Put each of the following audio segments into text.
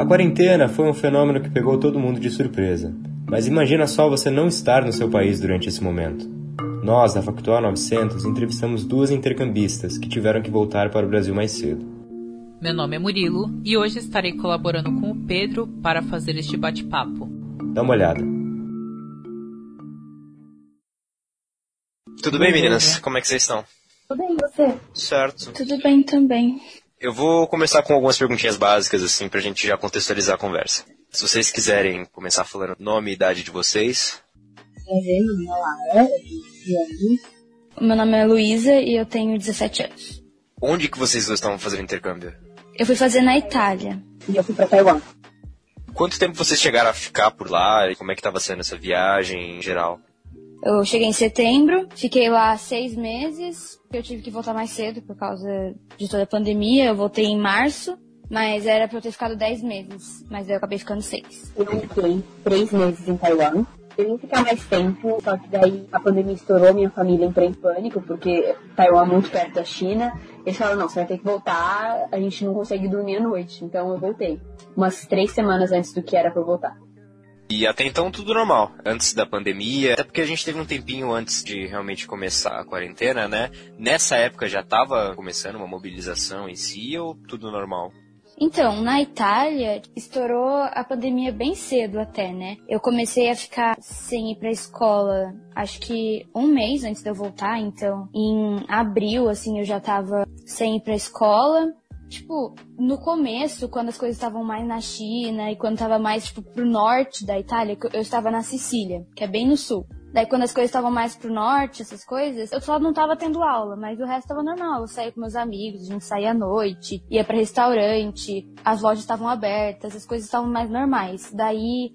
A quarentena foi um fenômeno que pegou todo mundo de surpresa. Mas imagina só você não estar no seu país durante esse momento. Nós, da Factual 900, entrevistamos duas intercambistas que tiveram que voltar para o Brasil mais cedo. Meu nome é Murilo e hoje estarei colaborando com o Pedro para fazer este bate-papo. Dá uma olhada. Tudo bem, meninas? Como é que vocês estão? Tudo bem, e você? Certo. Tudo bem também. Eu vou começar com algumas perguntinhas básicas, assim, pra gente já contextualizar a conversa. Se vocês quiserem começar falando nome e idade de vocês. Prazer, meu nome é Lara, eu tenho 15 anos. Meu nome é Luísa e eu tenho 17 anos. Onde que vocês dois estavam fazendo intercâmbio? Eu fui fazer na Itália. E eu fui pra Taiwan. Quanto tempo vocês chegaram a ficar por lá? E como é que estava sendo essa viagem em geral? Eu cheguei em setembro, fiquei lá seis meses. Eu tive que voltar mais cedo por causa de toda a pandemia. Eu voltei em março, mas era pra eu ter ficado dez meses. Mas eu acabei ficando seis. Eu fiquei três meses em Taiwan. Eu ia ficar mais tempo, só que daí a pandemia estourou, minha família entrou em pânico, porque Taiwan é muito perto da China. Eles falaram, não, você vai ter que voltar, a gente não consegue dormir à noite. Então eu voltei. Umas três semanas antes do que era pra eu voltar. E até então tudo normal, antes da pandemia, até porque a gente teve um tempinho antes de realmente começar a quarentena, né? Nessa época já estava começando uma mobilização em si ou tudo normal? Então, na Itália, estourou a pandemia bem cedo até, né? Eu comecei a ficar sem ir pra escola, acho que um mês antes de eu voltar, então, em abril, assim, eu já tava sem ir pra escola. Tipo, no começo, quando as coisas estavam mais na China e quando tava mais, tipo, pro norte da Itália, eu estava na Sicília, que é bem no sul. Daí quando as coisas estavam mais pro norte, essas coisas, eu só não tava tendo aula, mas o resto tava normal. Eu saía com meus amigos, a gente saía à noite, ia para restaurante, as lojas estavam abertas, as coisas estavam mais normais. Daí,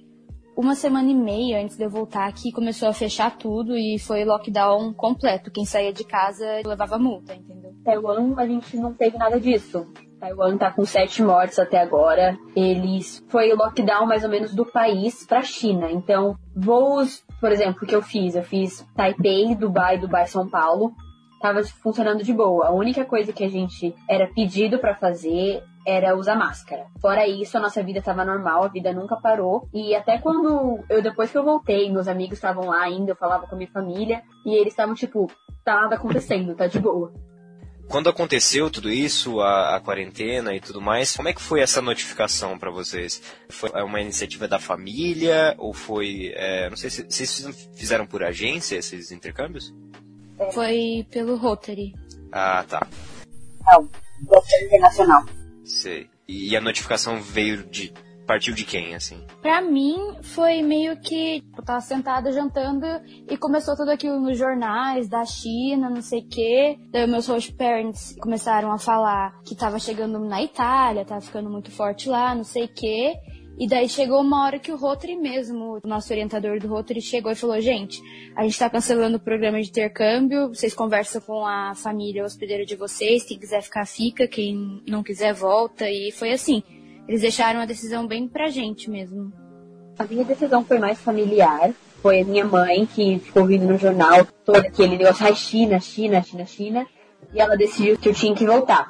uma semana e meia antes de eu voltar aqui, começou a fechar tudo e foi lockdown completo. Quem saía de casa levava multa, entendeu? Taiwan, a gente não teve nada disso. Taiwan tá com sete mortes até agora. Eles foi lockdown mais ou menos do país para China. Então, voos, por exemplo, que eu fiz, eu fiz Taipei, Dubai, Dubai, São Paulo. Tava funcionando de boa. A única coisa que a gente era pedido para fazer era usar máscara. Fora isso, a nossa vida tava normal, a vida nunca parou. E até quando eu depois que eu voltei, meus amigos estavam lá ainda, eu falava com a minha família e eles estavam tipo, tá nada acontecendo, tá de boa. Quando aconteceu tudo isso, a, a, quarentena e tudo mais, como é que foi essa notificação para vocês? Foi uma iniciativa da família ou foi, é, não sei se vocês fizeram por agência esses intercâmbios? Foi pelo Rotary. Ah, tá. Não, Rotary Internacional. Sei. E a notificação veio de partiu de quem, assim? Pra mim, foi meio que. Eu tava sentada jantando e começou tudo aquilo nos jornais da China, não sei o quê. Daí meus host parents começaram a falar que tava chegando na Itália, tava ficando muito forte lá, não sei o quê. E daí chegou uma hora que o Rotary mesmo, o nosso orientador do Rotary, chegou e falou: gente, a gente tá cancelando o programa de intercâmbio, vocês conversam com a família hospedeira de vocês, quem quiser ficar, fica, quem não quiser, volta. E foi assim. Eles deixaram a decisão bem pra gente mesmo. A minha decisão foi mais familiar. Foi a minha mãe que ficou ouvindo no jornal todo aquele negócio, ai, China, China, China, China. E ela decidiu que eu tinha que voltar.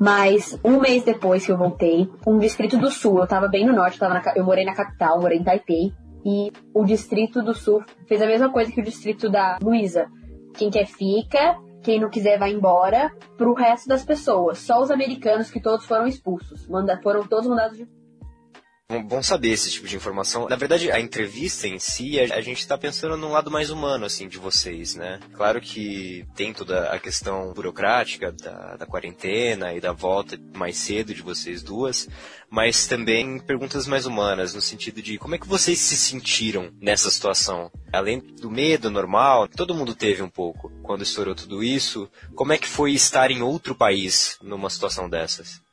Mas um mês depois que eu voltei, um distrito do sul, eu tava bem no norte, eu, na, eu morei na capital, morei em Taipei. E o distrito do sul fez a mesma coisa que o distrito da Luísa. Quem quer fica, quem não quiser vai embora, pro resto das pessoas. Só os americanos que todos foram expulsos. Manda, foram todos mandados de Bom saber esse tipo de informação. Na verdade, a entrevista em si, a gente está pensando num lado mais humano, assim, de vocês, né? Claro que tem toda a questão burocrática da, da quarentena e da volta mais cedo de vocês duas, mas também perguntas mais humanas, no sentido de como é que vocês se sentiram nessa situação? Além do medo normal, todo mundo teve um pouco quando estourou tudo isso. Como é que foi estar em outro país numa situação dessas?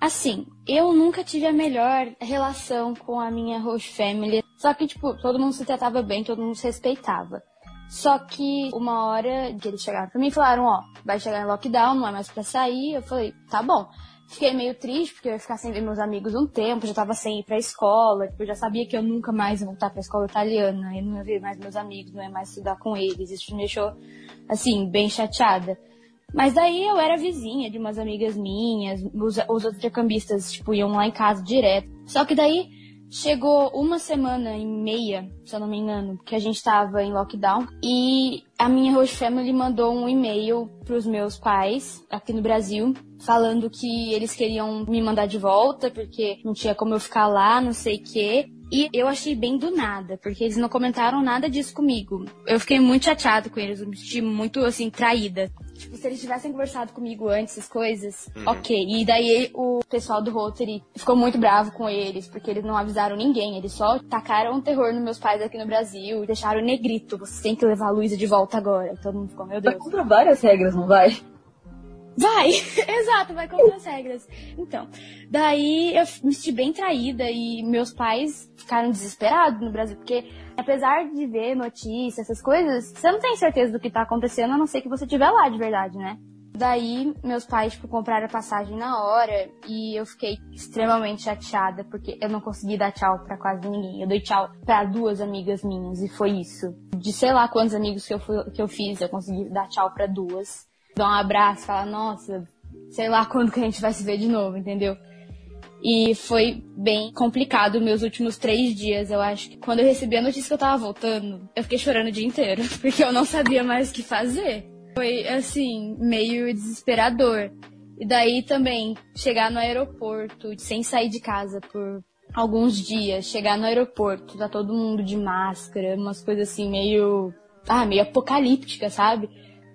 Assim, eu nunca tive a melhor relação com a minha host family. Só que, tipo, todo mundo se tratava bem, todo mundo se respeitava. Só que uma hora que eles chegaram pra mim e falaram, ó, vai chegar em lockdown, não é mais pra sair. Eu falei, tá bom. Fiquei meio triste, porque eu ia ficar sem ver meus amigos um tempo, já tava sem ir pra escola, tipo, eu já sabia que eu nunca mais ia voltar pra escola italiana, eu não ia ver mais meus amigos, não ia mais estudar com eles. Isso me deixou, assim, bem chateada. Mas daí eu era vizinha de umas amigas minhas, os, os outros intercambistas, tipo, iam lá em casa direto. Só que daí chegou uma semana e meia, se eu não me engano, que a gente tava em lockdown. E a minha host family mandou um e-mail pros meus pais aqui no Brasil, falando que eles queriam me mandar de volta, porque não tinha como eu ficar lá, não sei o quê. E eu achei bem do nada, porque eles não comentaram nada disso comigo. Eu fiquei muito chateado com eles, eu me senti muito, assim, traída. Tipo, se eles tivessem conversado comigo antes, essas coisas, uhum. ok. E daí o pessoal do Rotary ficou muito bravo com eles, porque eles não avisaram ninguém. Eles só tacaram terror nos meus pais aqui no Brasil, deixaram negrito. Vocês têm que levar a Luísa de volta agora. E todo mundo ficou, meu Deus. Vai contra várias regras, não vai? Vai, exato, vai contra as regras. Então, daí eu me senti bem traída e meus pais ficaram desesperados no Brasil, porque apesar de ver notícias, essas coisas, você não tem certeza do que tá acontecendo, a não ser que você estiver lá de verdade, né? Daí, meus pais, tipo, compraram a passagem na hora e eu fiquei extremamente chateada porque eu não consegui dar tchau pra quase ninguém. Eu dei tchau pra duas amigas minhas e foi isso. De sei lá quantos amigos que eu, fui, que eu fiz, eu consegui dar tchau pra duas dar um abraço, falar, nossa, sei lá quando que a gente vai se ver de novo, entendeu? E foi bem complicado meus últimos três dias. Eu acho que quando eu recebi a notícia que eu tava voltando, eu fiquei chorando o dia inteiro, porque eu não sabia mais o que fazer. Foi, assim, meio desesperador. E daí também, chegar no aeroporto, sem sair de casa por alguns dias, chegar no aeroporto, tá todo mundo de máscara, umas coisas assim, meio. Ah, meio apocalíptica, sabe?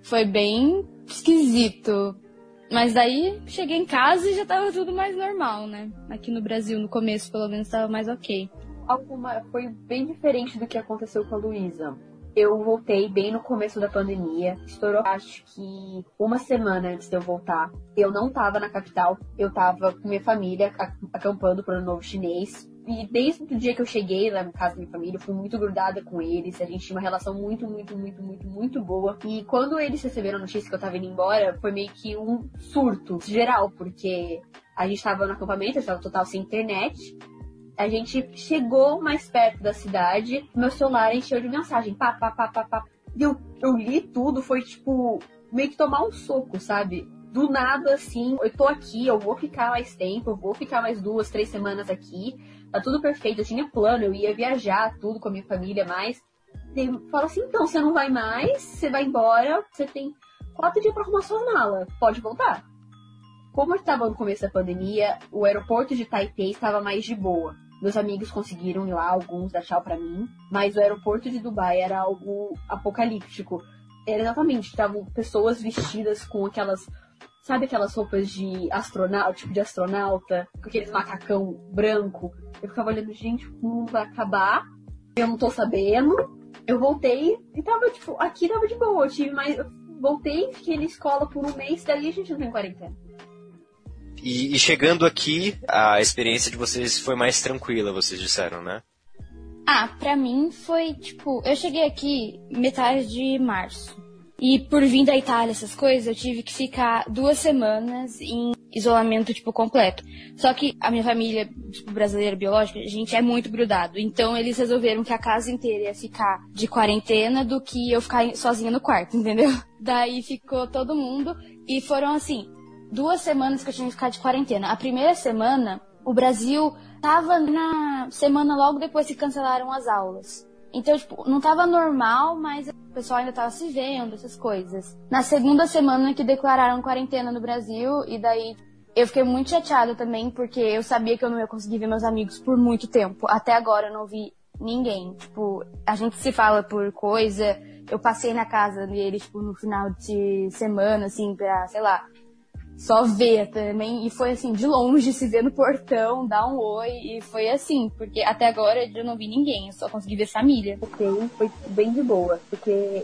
Foi bem esquisito. Mas daí cheguei em casa e já tava tudo mais normal, né? Aqui no Brasil, no começo, pelo menos, tava mais ok. Alguma foi bem diferente do que aconteceu com a Luísa. Eu voltei bem no começo da pandemia. Estourou, acho que uma semana antes de eu voltar. Eu não tava na capital. Eu tava com minha família acampando para o Novo Chinês. E desde o dia que eu cheguei lá na casa da minha família, eu fui muito grudada com eles. A gente tinha uma relação muito, muito, muito, muito, muito boa. E quando eles receberam a notícia que eu tava indo embora, foi meio que um surto geral, porque a gente tava no acampamento, eu tava total sem internet. A gente chegou mais perto da cidade, meu celular encheu de mensagem, pá, pá, pá, pá, pá. E eu, eu li tudo, foi tipo, meio que tomar um soco, sabe? Do nada, assim, eu tô aqui, eu vou ficar mais tempo, eu vou ficar mais duas, três semanas aqui tá tudo perfeito, eu tinha plano, eu ia viajar, tudo com a minha família, mas fala assim, então, você não vai mais, você vai embora, você tem quatro dias para arrumar sua mala, pode voltar. Como estava no começo da pandemia, o aeroporto de Taipei estava mais de boa. Meus amigos conseguiram ir lá, alguns dar tchau pra mim, mas o aeroporto de Dubai era algo apocalíptico. Era exatamente, estavam pessoas vestidas com aquelas Sabe aquelas roupas de astronauta, tipo de astronauta, com aqueles macacão branco? Eu ficava olhando, gente, o mundo vai acabar. Eu não tô sabendo. Eu voltei e tava, tipo, aqui tava de boa. Eu tive mais. Eu voltei, fiquei na escola por um mês, daí a gente não tem quarentena. E, e, chegando aqui, a experiência de vocês foi mais tranquila, vocês disseram, né? Ah, pra mim foi tipo, eu cheguei aqui metade de março. E por vir da Itália, essas coisas, eu tive que ficar duas semanas em isolamento, tipo, completo. Só que a minha família, tipo, brasileira biológica, a gente é muito grudado. Então eles resolveram que a casa inteira ia ficar de quarentena do que eu ficar sozinha no quarto, entendeu? Daí ficou todo mundo e foram assim, duas semanas que eu tinha que ficar de quarentena. A primeira semana, o Brasil tava na semana logo depois que cancelaram as aulas. Então, tipo, não tava normal, mas o pessoal ainda tava se vendo, essas coisas. Na segunda semana que declararam quarentena no Brasil, e daí eu fiquei muito chateada também, porque eu sabia que eu não ia conseguir ver meus amigos por muito tempo. Até agora eu não vi ninguém. Tipo, a gente se fala por coisa. Eu passei na casa deles, tipo, no final de semana, assim, pra, sei lá, só ver também. E foi assim, de longe, se ver no portão, dar um oi. E foi assim, porque até agora eu não vi ninguém, eu só consegui ver família. Ok, foi bem de boa, porque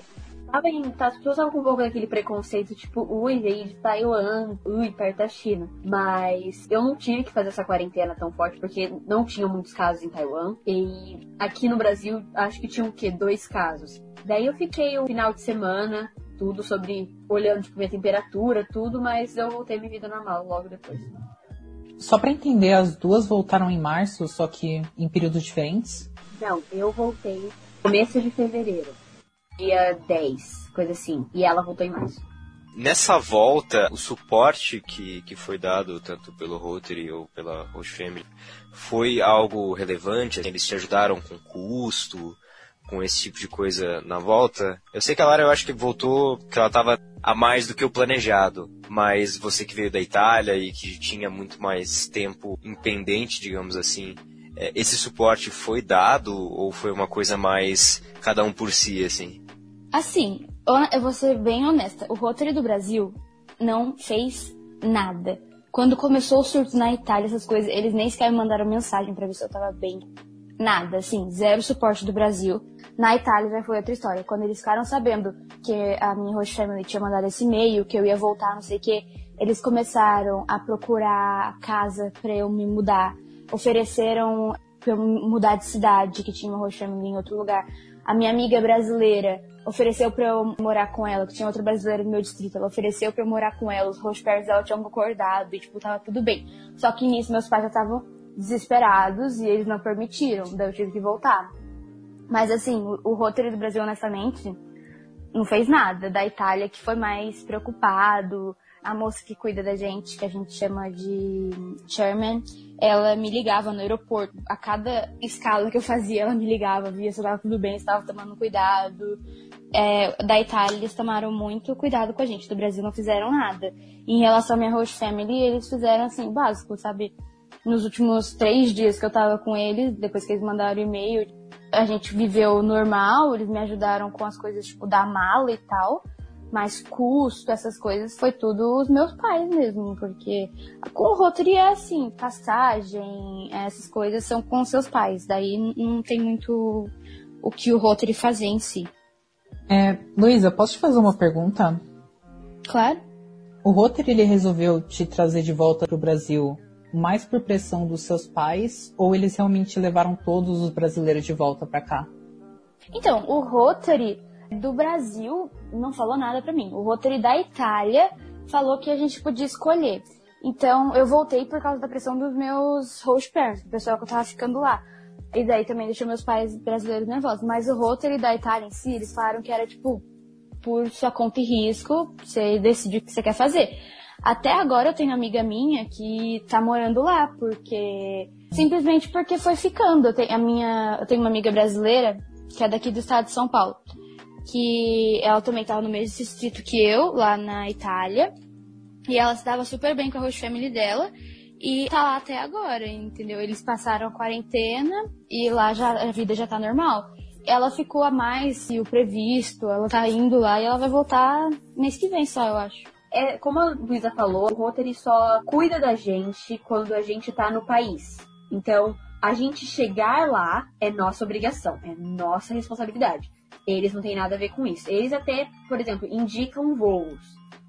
sabem, tá, as pessoas estavam com um pouco daquele preconceito, tipo, ui, veio de Taiwan, ui, perto da China. Mas eu não tive que fazer essa quarentena tão forte, porque não tinha muitos casos em Taiwan. E aqui no Brasil, acho que tinha o quê? Dois casos. Daí eu fiquei o final de semana tudo sobre olhando tipo minha temperatura, tudo, mas eu voltei minha vida normal logo depois. Só para entender, as duas voltaram em março, só que em períodos diferentes? Não, eu voltei começo de fevereiro, dia 10, coisa assim, e ela voltou em março. Nessa volta, o suporte que, que foi dado tanto pelo Rotary ou pela Host Family foi algo relevante? Eles te ajudaram com custo, com esse tipo de coisa na volta? Eu sei que a Lara, eu acho que voltou, que ela estava a mais do que o planejado, mas você que veio da Itália e que tinha muito mais tempo impendente, digamos assim, é, esse suporte foi dado ou foi uma coisa mais cada um por si, assim? Assim, eu vou ser bem honesta. O Rotary do Brasil não fez nada. Quando começou o surto na Itália, essas coisas, eles nem sequer mandaram mensagem para ver se eu tava bem. Nada, assim, zero suporte do Brasil. Na Itália já foi outra história. Quando eles ficaram sabendo que a minha host family tinha mandado esse e-mail, que eu ia voltar, não sei o que, eles começaram a procurar casa para eu me mudar. Ofereceram pra eu mudar de cidade, que tinha uma host family em outro lugar. A minha amiga brasileira ofereceu para eu morar com ela, que tinha outra brasileira no meu distrito. Ela ofereceu para eu morar com ela, os host parents dela tinham concordado e, tipo, tava tudo bem. Só que nisso meus pais já estavam desesperados e eles não permitiram, daí eu tive que voltar. Mas assim, o, o Rotary do Brasil, honestamente, não fez nada. Da Itália, que foi mais preocupado. A moça que cuida da gente, que a gente chama de chairman, ela me ligava no aeroporto. A cada escala que eu fazia, ela me ligava, via se estava tudo bem, se estava tomando cuidado. É, da Itália, eles tomaram muito cuidado com a gente. Do Brasil, não fizeram nada. Em relação à minha host family, eles fizeram assim, básico, sabe? Nos últimos três dias que eu tava com eles, depois que eles mandaram e-mail, a gente viveu normal, eles me ajudaram com as coisas, tipo, da mala e tal. Mas custo, essas coisas, foi tudo os meus pais mesmo, porque com o Rotary é assim, passagem, essas coisas são com seus pais, daí não tem muito o que o Rotary fazer em si. É, Luísa, posso te fazer uma pergunta? Claro. O Rotary ele resolveu te trazer de volta para o Brasil mais por pressão dos seus pais ou eles realmente levaram todos os brasileiros de volta para cá? Então, o Rotary do Brasil não falou nada para mim. O Rotary da Itália falou que a gente podia escolher. Então, eu voltei por causa da pressão dos meus host parents, do pessoal que eu tava ficando lá. E daí também deixou meus pais brasileiros nervosos. Mas o Rotary da Itália em si, eles falaram que era tipo, por sua conta e risco, você decide o que você quer fazer. Até agora eu tenho amiga minha que tá morando lá, porque. Simplesmente porque foi ficando. Eu tenho, a minha, eu tenho uma amiga brasileira, que é daqui do estado de São Paulo, que ela também tava no mesmo distrito que eu, lá na Itália. E ela se dava super bem com a host family dela. E tá lá até agora, entendeu? Eles passaram a quarentena e lá já, a vida já tá normal. Ela ficou a mais o previsto, ela tá indo lá e ela vai voltar mês que vem só, eu acho é, como a Luísa falou, o Rotary só cuida da gente quando a gente tá no país. Então, a gente chegar lá é nossa obrigação, é nossa responsabilidade. Eles não têm nada a ver com isso. Eles até, por exemplo, indicam voos.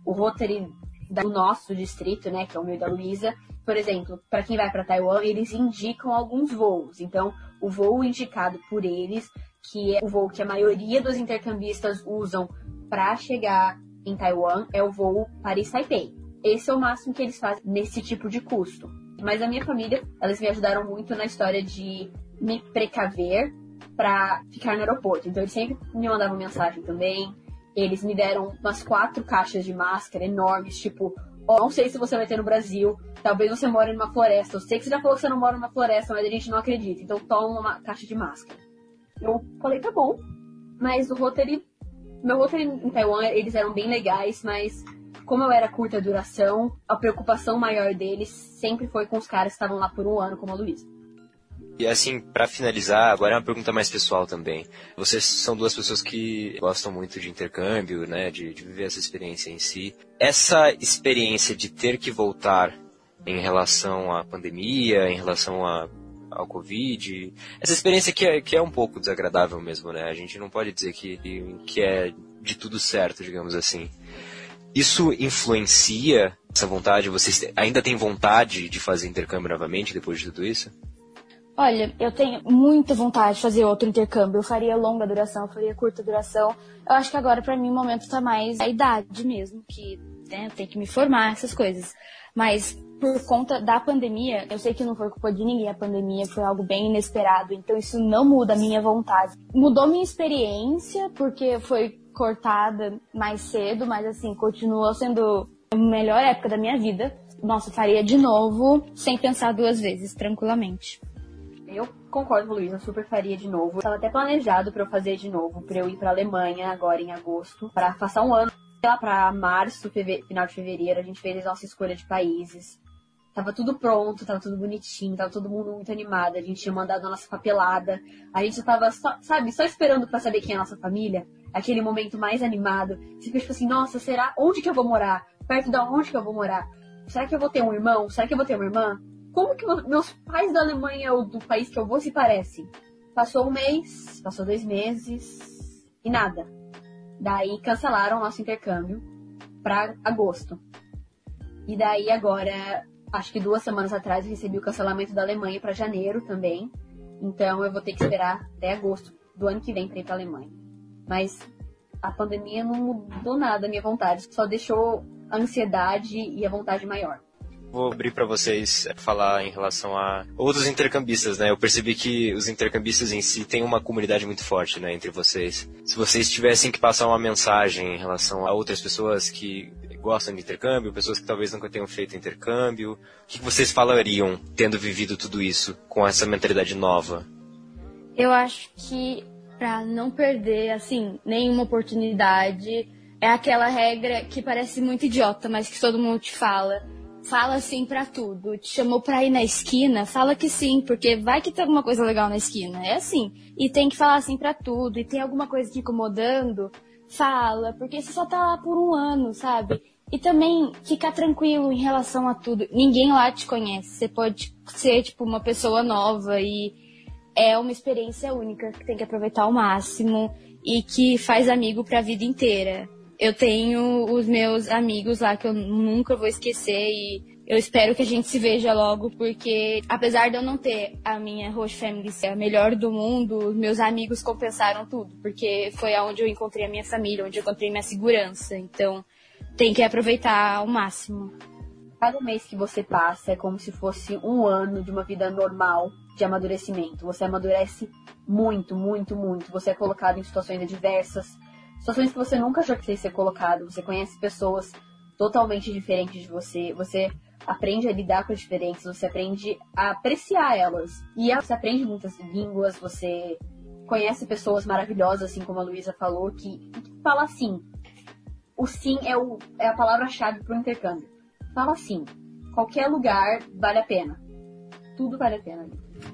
O Rotary do nosso distrito, né, que é o meu da Luísa, por exemplo, para quem vai para Taiwan, eles indicam alguns voos. Então, o voo indicado por eles, que é o voo que a maioria dos intercambistas usam para chegar em Taiwan é o voo Paris-Taipei. Esse é o máximo que eles fazem nesse tipo de custo. Mas a minha família, elas me ajudaram muito na história de me precaver para ficar no aeroporto. Então eles sempre me mandavam mensagem também. Eles me deram umas quatro caixas de máscara enormes, tipo, oh, não sei se você vai ter no Brasil, talvez você mora numa floresta. Eu sei que você já falou que você não mora numa floresta, mas a gente não acredita. Então toma uma caixa de máscara. Eu falei, tá bom. Mas o Rotary meu roteiro em Taiwan, eles eram bem legais, mas como eu era curta duração, a preocupação maior deles sempre foi com os caras que estavam lá por um ano, como a Luísa. E assim, para finalizar, agora é uma pergunta mais pessoal também. Vocês são duas pessoas que gostam muito de intercâmbio, né, de, de viver essa experiência em si. Essa experiência de ter que voltar em relação à pandemia, em relação a ao Covid. Essa experiência que é, que é um pouco desagradável mesmo, né? A gente não pode dizer que, que é de tudo certo, digamos assim. Isso influencia essa vontade? Vocês ainda têm vontade de fazer intercâmbio novamente depois de tudo isso? Olha, eu tenho muita vontade de fazer outro intercâmbio. Eu faria longa duração, eu faria curta duração. Eu acho que agora, para mim, o momento tá mais a idade mesmo, que né, tem que me formar, essas coisas. Mas por conta da pandemia, eu sei que não foi culpa de ninguém a pandemia, foi algo bem inesperado, então isso não muda a minha vontade. Mudou minha experiência, porque foi cortada mais cedo, mas assim, continua sendo a melhor época da minha vida. Nossa, faria de novo, sem pensar duas vezes, tranquilamente. Eu concordo, Luísa, super faria de novo. Estava até planejado para eu fazer de novo, para eu ir para Alemanha agora em agosto, para passar um ano lá para março, final de fevereiro, a gente fez a nossa escolha de países. Tava tudo pronto, tava tudo bonitinho, tava todo mundo muito animado. A gente tinha mandado a nossa papelada. A gente tava, só, sabe, só esperando para saber quem é a nossa família. Aquele momento mais animado. Você fica tipo assim, nossa, será? Onde que eu vou morar? Perto de onde que eu vou morar? Será que eu vou ter um irmão? Será que eu vou ter uma irmã? Como que meus pais da Alemanha ou do país que eu vou se parecem? Passou um mês, passou dois meses e nada. Daí cancelaram nosso intercâmbio para agosto. E daí agora, acho que duas semanas atrás, eu recebi o cancelamento da Alemanha para janeiro também. Então eu vou ter que esperar até agosto do ano que vem para ir para Alemanha. Mas a pandemia não mudou nada a minha vontade, só deixou a ansiedade e a vontade maior vou abrir para vocês é, falar em relação a outros intercambistas, né? Eu percebi que os intercambistas em si têm uma comunidade muito forte, né, entre vocês. Se vocês tivessem que passar uma mensagem em relação a outras pessoas que gostam de intercâmbio, pessoas que talvez nunca tenham feito intercâmbio, o que vocês falariam tendo vivido tudo isso com essa mentalidade nova? Eu acho que para não perder assim nenhuma oportunidade é aquela regra que parece muito idiota, mas que todo mundo te fala fala sim para tudo. Te chamou pra ir na esquina, fala que sim, porque vai que tem alguma coisa legal na esquina. É assim. E tem que falar assim para tudo. E tem alguma coisa te incomodando, fala, porque você só tá lá por um ano, sabe? E também ficar tranquilo em relação a tudo. Ninguém lá te conhece. Você pode ser, tipo, uma pessoa nova e é uma experiência única que tem que aproveitar ao máximo e que faz amigo pra vida inteira eu tenho os meus amigos lá que eu nunca vou esquecer e eu espero que a gente se veja logo, porque apesar de eu não ter a minha host family ser a melhor do mundo, meus amigos compensaram tudo, porque foi aonde eu encontrei a minha família, onde eu encontrei minha segurança. Então, tem que aproveitar ao máximo. Cada mês que você passa é como se fosse um ano de uma vida normal de amadurecimento. Você amadurece muito, muito, muito. Você é colocado em situações adversas situações que você nunca achou que ia ser colocado. Você conhece pessoas totalmente diferentes de você. Você aprende a lidar com as diferentes, você aprende a apreciar elas. E você aprende muitas línguas, você conhece pessoas maravilhosas, assim como a Luísa falou, que, fala assim. O sim é, o, é a palavra-chave para o intercâmbio. Fala sim. Qualquer lugar vale a pena. Tudo vale a pena.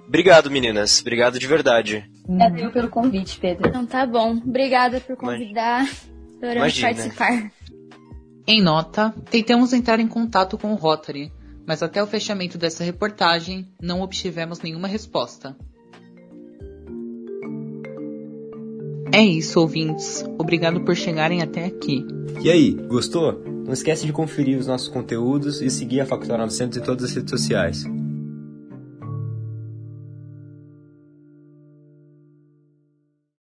Obrigado, meninas. Obrigado de verdade. Uhum. pelo convite, Pedro. Então tá bom. Obrigada por convidar. Adoramos participar. Em nota, tentamos entrar em contato com o Rotary, mas até o fechamento dessa reportagem não obtivemos nenhuma resposta. É isso, ouvintes. Obrigado por chegarem até aqui. E aí, gostou? Não esquece de conferir os nossos conteúdos e seguir a Factual 900 em todas as redes sociais.